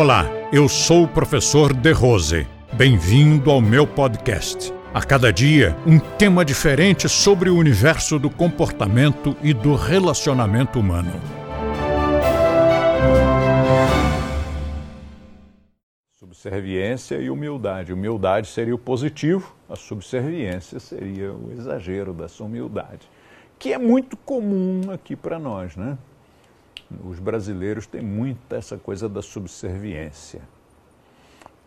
Olá, eu sou o professor De Rose. Bem-vindo ao meu podcast. A cada dia, um tema diferente sobre o universo do comportamento e do relacionamento humano. Subserviência e humildade. Humildade seria o positivo, a subserviência seria o exagero dessa humildade, que é muito comum aqui para nós, né? Os brasileiros têm muito essa coisa da subserviência,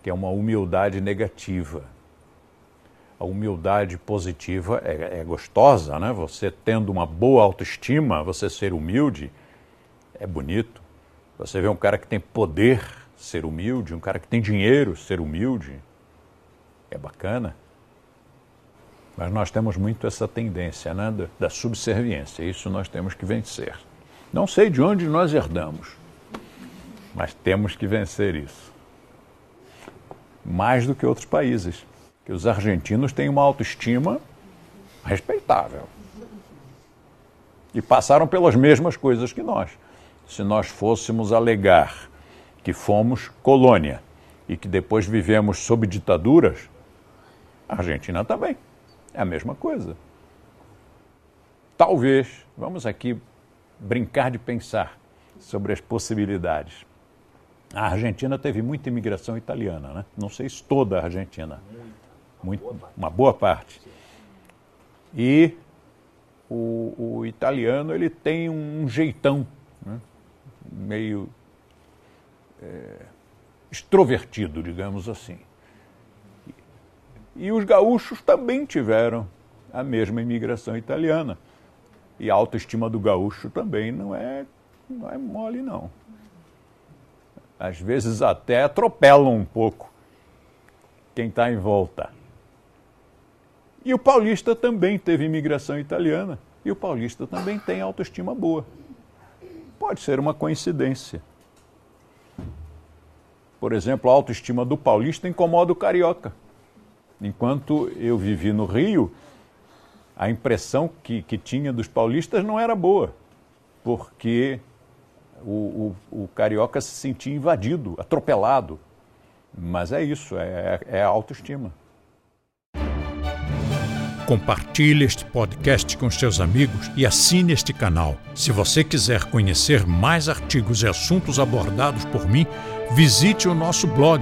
que é uma humildade negativa. A humildade positiva é, é gostosa, né? Você tendo uma boa autoestima, você ser humilde, é bonito. Você vê um cara que tem poder, ser humilde, um cara que tem dinheiro, ser humilde, é bacana. Mas nós temos muito essa tendência né, da subserviência, isso nós temos que vencer. Não sei de onde nós herdamos, mas temos que vencer isso. Mais do que outros países, que os argentinos têm uma autoestima respeitável. E passaram pelas mesmas coisas que nós. Se nós fôssemos alegar que fomos colônia e que depois vivemos sob ditaduras, a Argentina também. É a mesma coisa. Talvez, vamos aqui brincar de pensar sobre as possibilidades. A Argentina teve muita imigração italiana, né? Não sei se toda a Argentina, muito, uma boa parte. E o, o italiano ele tem um jeitão né? meio é, extrovertido, digamos assim. E os gaúchos também tiveram a mesma imigração italiana. E a autoestima do gaúcho também não é, não é mole, não. Às vezes até atropelam um pouco quem está em volta. E o paulista também teve imigração italiana. E o paulista também tem autoestima boa. Pode ser uma coincidência. Por exemplo, a autoestima do paulista incomoda o carioca. Enquanto eu vivi no Rio, a impressão que, que tinha dos paulistas não era boa, porque o, o, o carioca se sentia invadido, atropelado. Mas é isso, é, é a autoestima. Compartilhe este podcast com seus amigos e assine este canal. Se você quiser conhecer mais artigos e assuntos abordados por mim, visite o nosso blog,